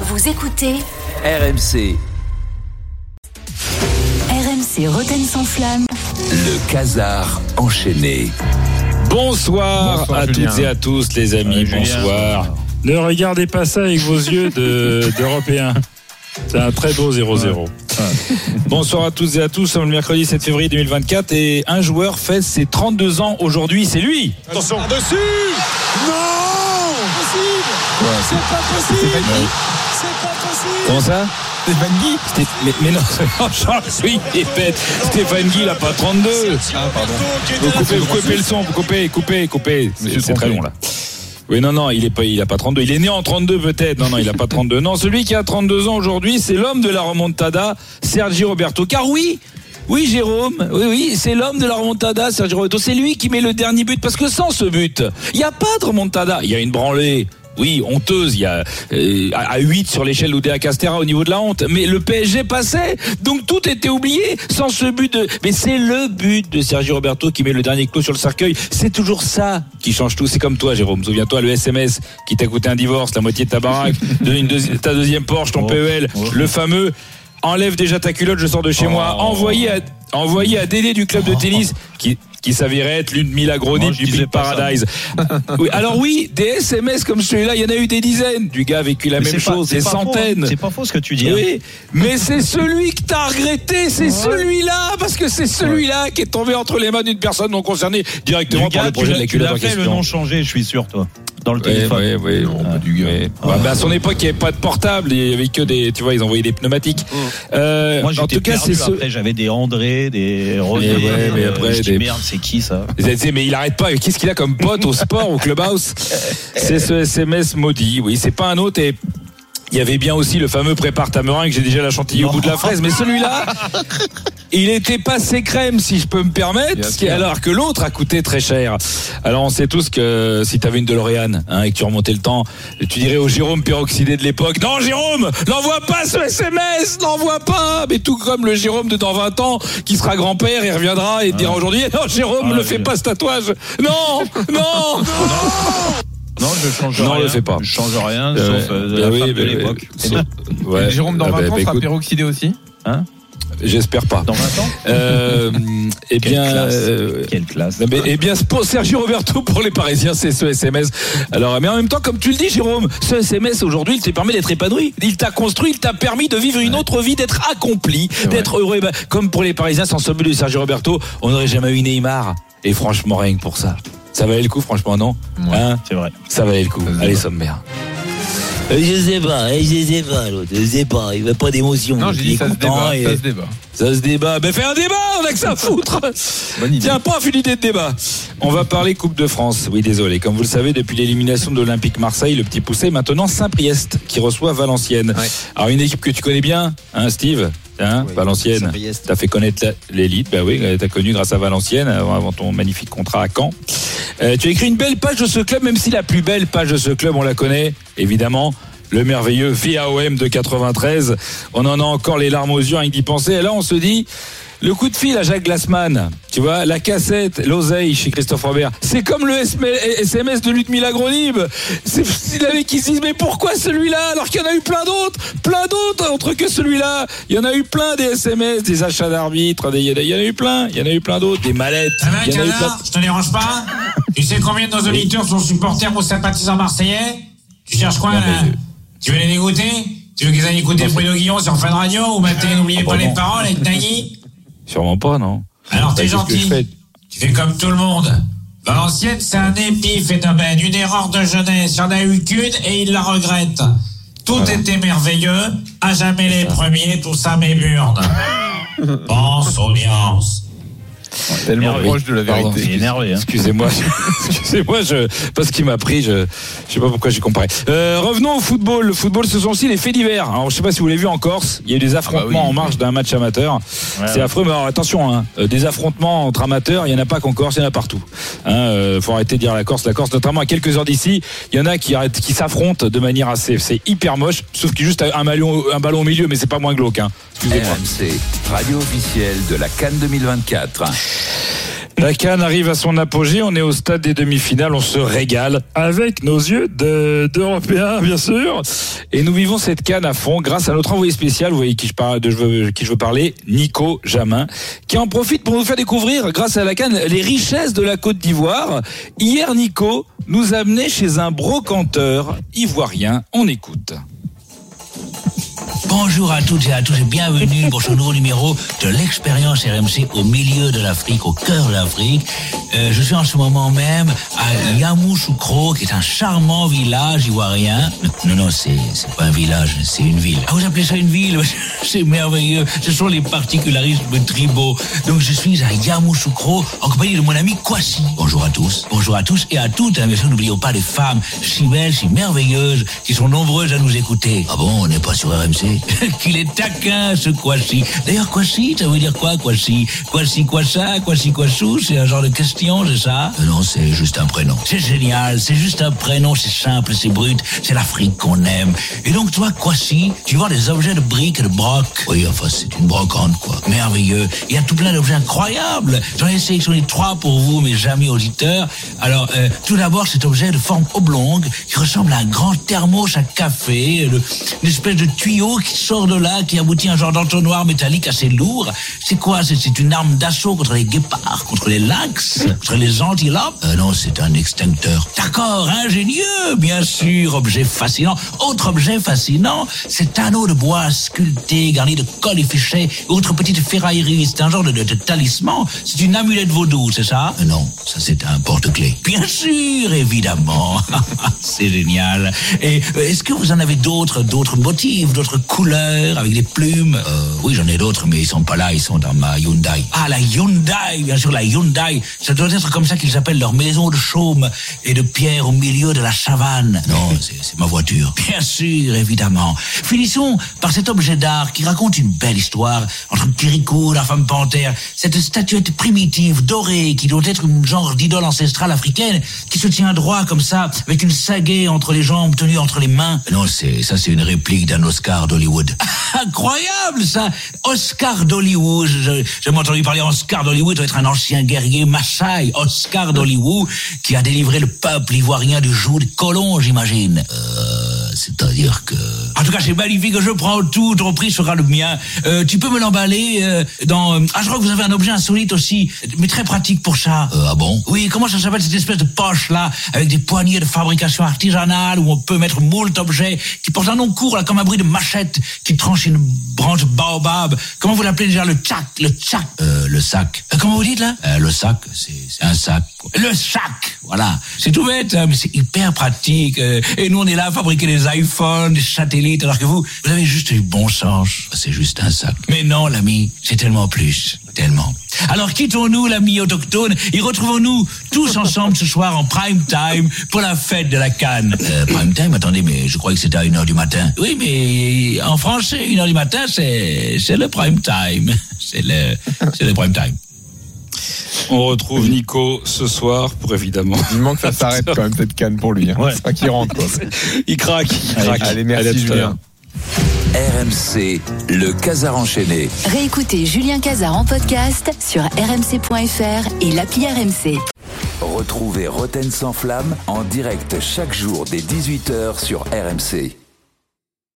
Vous écoutez RMC, RMC Roten sans flamme. le casar enchaîné. Bonsoir, Bonsoir, à Julien. toutes et à tous les amis, Julien. bonsoir. Ne regardez pas ça avec vos yeux de- d'Européens. C'est un très beau 0-0. Bonsoir à toutes et à tous, nous sommes le mercredi 7 février 2024 et un joueur fait ses 32 ans aujourd'hui, c'est lui Attention. Dessus Non Possible C'est pas possible C'est pas possible Comment ça Stéphane Guy Sté- mais, mais non, Charles, oui, il est bête. Stéphane Guy, il a pas 32. Ah pardon Vous coupez, vous coupez le son, vous coupez, coupez, coupez. C'est- très long là. Oui, non, non, il est pas, il a pas 32. Il est né en 32 peut-être. Non, non, il a pas 32. Non, celui qui a 32 ans aujourd'hui, c'est l'homme de la remontada, Sergi Roberto. Car oui, oui, Jérôme, oui, oui, c'est l'homme de la remontada, Sergi Roberto. C'est lui qui met le dernier but. Parce que sans ce but, il n'y a pas de remontada. Il y a une branlée. Oui, honteuse, il y a euh, à 8 sur l'échelle Oudéa Castera au niveau de la honte. Mais le PSG passait, donc tout était oublié sans ce but de... Mais c'est le but de Sergio Roberto qui met le dernier clou sur le cercueil. C'est toujours ça qui change tout. C'est comme toi, Jérôme. Souviens-toi, le SMS qui t'a coûté un divorce, la moitié de ta baraque, de- une deuxi- ta deuxième Porsche, ton PEL, le fameux... Enlève déjà ta culotte, je sors de chez moi. Envoyé à, envoyé à Dédé du club de tennis qui, qui s'avérait être l'une je du Big. Paradise. Oui, alors oui, des SMS comme celui-là, il y en a eu des dizaines. Du gars a vécu la Mais même pas- chose, des centaines. C'est pas faux ce que tu dis. hein. Oui, mais c'est celui que t'as regretté, c'est celui-là, parce que c'est celui-là qui est tombé entre les mains d'une personne non concernée directement Du par gars, le projet de la culotte en fait le nom changé, je suis sûr, toi, dans le Oui, téléphone. oui, oui. Non, pas du gars. Oui. Bah, bah, à son époque, il n'y avait pas de portable, il y avait que des, tu vois, ils envoyaient des pneumatiques. Euh, Moi, en tout cas, c'est ce. Après, j'avais des André, des René. Mais ouais, mais euh, après, des- merde, c'est qui ça Vous avez dit, mais il arrête pas. Qu'est-ce qu'il a comme pote au sport, au clubhouse C'est ce SMS maudit. Oui, c'est pas un autre. Et il y avait bien aussi le fameux prépare ta meringue. J'ai déjà la chantilly au bout de la fraise. Mais celui-là, il était passé crème, si je peux me permettre. Alors que l'autre a coûté très cher. Alors on sait tous que si tu avais une DeLorean hein, et que tu remontais le temps, tu dirais au Jérôme peroxydé de l'époque Non, Jérôme, n'envoie pas ce SMS, n'envoie pas. Mais tout comme le Jérôme de dans 20 ans qui sera grand-père et reviendra et te dira aujourd'hui Non, Jérôme, Ah, ne fais je- pas ce tatouage. Non, non. Non, je change Non, rien. le fais pas. Je change rien, Euh, sauf euh, de bah la oui, femme bah de oui. l'époque. Ouais. Jérôme dans Ah 20 bah, ans bah, sera peroxydé aussi J'espère pas. Dans 20 ans Euh, eh Quelle bien, classe. euh, Quelle classe. Mais, eh bien, pour Sergio Roberto pour les Parisiens, c'est ce SMS. Alors, mais en même temps, comme tu le dis, Jérôme, ce SMS aujourd'hui, il te permet d'être épanoui. Il t'a construit, il t'a permis de vivre une autre vie, d'être accompli, d'être heureux. Bah, comme pour les Parisiens, sans ce but de Sergio Roberto, on n'aurait jamais eu Neymar. Et franchement, rien que pour ça. Ça valait le coup, franchement, non? Ouais. Hein? C'est vrai. Ça valait le coup. Allez, sommaire. Euh, Je sais pas, eh, je sais pas, l'autre, je sais pas, il veut pas d'émotion. Non, j'ai il dit est ça se content débat. et- Ça se débat. Ça se débat. Ben fais un débat, on a que ça à foutre. Bonne idée. Tiens, pas une idée de débat. On va parler Coupe de France. Oui, désolé. Comme vous le savez, depuis l'élimination de l'Olympique Marseille, le petit poussé, maintenant Saint-Priest qui reçoit Valenciennes. Ouais. Alors une équipe que tu connais bien, hein, Steve hein, Oui, Valenciennes. T'as fait connaître l'élite, bah oui, t'as connu grâce à Valenciennes avant ton magnifique contrat à Caen. Euh, tu as écrit une belle page de ce club, même si la plus belle page de ce club, on la connaît, évidemment. Le merveilleux VAOM de 93. On en a encore les larmes aux yeux rien d'y penser. Et là, on se dit, le coup de fil à Jacques Glassman, tu vois, la cassette, l'oseille chez Christophe Robert, c'est comme le SM- SMS de Ludmilla Gronib. C'est il avait qui se disent, mais pourquoi celui-là alors qu'il y en a eu plein d'autres, plein d'autres autres que celui-là. Il y en a eu plein des SMS, des achats d'arbitres, des- il y en a- eu plein, il y en a eu plein d'autres, des mallettes. Ça va, Il y en a eu plein. Canard Je te dérange pas Tu sais combien de nos auditeurs sont supporters ou sympathisants marseillais Tu cherches quoi, Non, là mais- Tu veux les dégoûter Tu veux qu'ils aillent écouter Bruno Guillon sur Fun Radio ou mater N'oubliez Ah, pas bah les paroles avec Nagui Sûrement pas, non. Alors t'es Bah, je gentil. fais Tu fais comme tout le monde. Valenciennes, c'est un épiphénomène, une erreur de jeunesse. Il n'y en a eu qu'une et il la regrette. Tout était merveilleux, à jamais les premiers, tout ça m'éburne. Pense, audience. Tellement Énervé. proche de la vérité. Énervé. Hein. Excusez-moi, je- excusez-moi, je, parce qu'il m'a pris, je, je sais pas pourquoi j'ai comparé. Euh, revenons au football. Le football, ce sont aussi les faits divers. Alors, je sais pas si vous l'avez vu en Corse, il y a eu des affrontements oui. en marge d'un match amateur. Ouais, c'est ouais. affreux, mais alors attention, hein, euh, des affrontements entre amateurs, il y en a pas qu'en Corse, il y en a partout. Hein, euh, faut arrêter de dire la Corse, la Corse, notamment à quelques heures d'ici, il y en a qui arrêtent, qui s'affrontent de manière assez, c'est hyper moche, sauf qu'il y a juste un ballon, un ballon au milieu, mais c'est pas moins glauque. Hein. Excusez-moi. RMC, radio officielle de la Cannes 2024. La Cannes arrive à son apogée, on est au stade des demi-finales, on se régale avec nos yeux de- d'Européens, bien sûr. Et nous vivons cette Cannes à fond grâce à notre envoyé spécial, vous voyez qui je, parle, de qui je veux parler, Nico Jamin, qui en profite pour nous faire découvrir, grâce à la Cannes, les richesses de la Côte d'Ivoire. Hier, Nico nous a amené chez un brocanteur ivoirien. On écoute. Bonjour à toutes et à tous et bienvenue pour ce nouveau numéro de l'expérience RMC au milieu de l'Afrique, au cœur de l'Afrique. Euh, je suis en ce moment même à Yamoussoukro, qui est un charmant village ivoirien. Non, non, c'est pas un village, c'est une ville. Ah, vous appelez ça une ville? C'est merveilleux. Ce sont les particularismes tribaux. Donc je suis à Yamoussoukro en compagnie de mon ami Kwasi. Bonjour à tous. Bonjour à tous et à toutes. hein, Bien sûr, n'oublions pas les femmes si belles, si merveilleuses, qui sont nombreuses à nous écouter. Ah bon, on n'est pas sur RMC Qu'il est taquin, ce Kwasi. D'ailleurs, Kwasi, ça veut dire quoi, Kwasi? Kwasi, ça Kwasi, Kwassou C'est un genre de question, c'est ça? Euh, Non, c'est juste un prénom. C'est génial, c'est juste un prénom, c'est simple, c'est brut, c'est l'Afrique qu'on aime. Et donc, toi, Kwasi, tu vois des objets de briques et de broc? Oui, enfin, c'est une brocante, quoi. Merveilleux. Il y a tout plein d'objets incroyables. J'en ai sélectionné trois pour vous, mes amis auditeurs. Alors, euh, tout d'abord, cet objet de forme oblongue qui ressemble à un grand thermos à café, le- une espèce de tuyau qui sort de là, qui aboutit à un genre d'entonnoir métallique assez lourd. C'est quoi? C'est une arme d'assaut contre les guépards, contre les lynx, les antilopes Euh, Non, c'est un extincteur. D'accord, ingénieux, bien sûr, objet fascinant. Autre objet fascinant, cet anneau de bois sculpté, garni de cols et fichets, autre petite ferraillerie. C'est un genre de, de- de talisman. C'est une amulette vaudou, c'est ça? Euh, Non, ça c'est un porte-clés. Bien sûr, évidemment. c'est génial. Et euh, est-ce que vous en avez d'autres, d'autres motifs, d'autres couleurs avec des plumes? Euh, Oui, j'en ai d'autres, mais ils sont pas là, ils sont dans ma Hyundai. Ah, la Hyundai, bien sûr, la Hyundai. Ça doit être comme ça qu'ils appellent leur maison de chaume et de pierre au milieu de la savane. Non, c'est ma voiture. Bien sûr, évidemment. Finissons par cet objet d'art qui raconte une belle histoire entre Kirikou, la femme panthère, cette statuette primitive, dorée, qui doit être une genre d'idole ancestrale africaine, qui se tient droit comme ça, avec une sagaie entre les jambes, tenue entre les mains. Non, c'est ça, c'est une réplique d'un Oscar d'Hollywood. Incroyable, ça Oscar d'Hollywood. Je- J'ai entendu parler Oscar d'Hollywood, doit être un ancien guerrier Maasai. Oscar d'Hollywood, qui a délivré le peuple ivoirien du joug des colons, j'imagine. Euh, c'est-à-dire que... En tout cas, c'est magnifique, je prends tout, ton prix sera le mien. Euh, tu peux me l'emballer euh, dans... Ah, je crois que vous avez un objet insolite aussi, mais très pratique pour ça. ah bon Oui, comment ça s'appelle cette espèce de poche-là, avec des poignées de fabrication artisanale, où on peut mettre moult objets, qui porte un nom court, là, comme un bruit de machette, qui tranche une branche baobab. Comment vous l'appelez déjà, le tchac, le tchac euh, Le sac. Euh, comment vous dites, là Euh, Le sac, c'est un sac. quoi. Le sac, voilà. C'est tout bête, hein, mais c'est hyper pratique. euh, et nous, on est là à fabriquer des iPhones, des satellites, alors que vous, vous avez juste du bon sens. C'est juste un sac. Mais non, l'ami, c'est tellement plus. Tellement. Alors quittons-nous, l'ami autochtone, et retrouvons-nous tous ensemble ce soir en prime time pour la fête de la Cannes. Euh, prime time, attendez, mais je crois que c'était à 1h du matin. Oui, mais en français, 1h du matin, c'est c'est le prime time. C'est le, c'est le prime time. On retrouve Nico ce soir pour évidemment. Il manque que ça s'arrête quand même cette canne pour lui. Hein. Ouais. C'est pas qu'il rentre quoi. Il craque, il Allez, craque. allez, merci tout à l'heure. Julien. RMC, le Casar enchaîné. Réécoutez Julien Cazard en podcast sur rmc.fr et l'appli RMC. Retrouvez Roten sans flamme en direct chaque jour dès 18h sur RMC.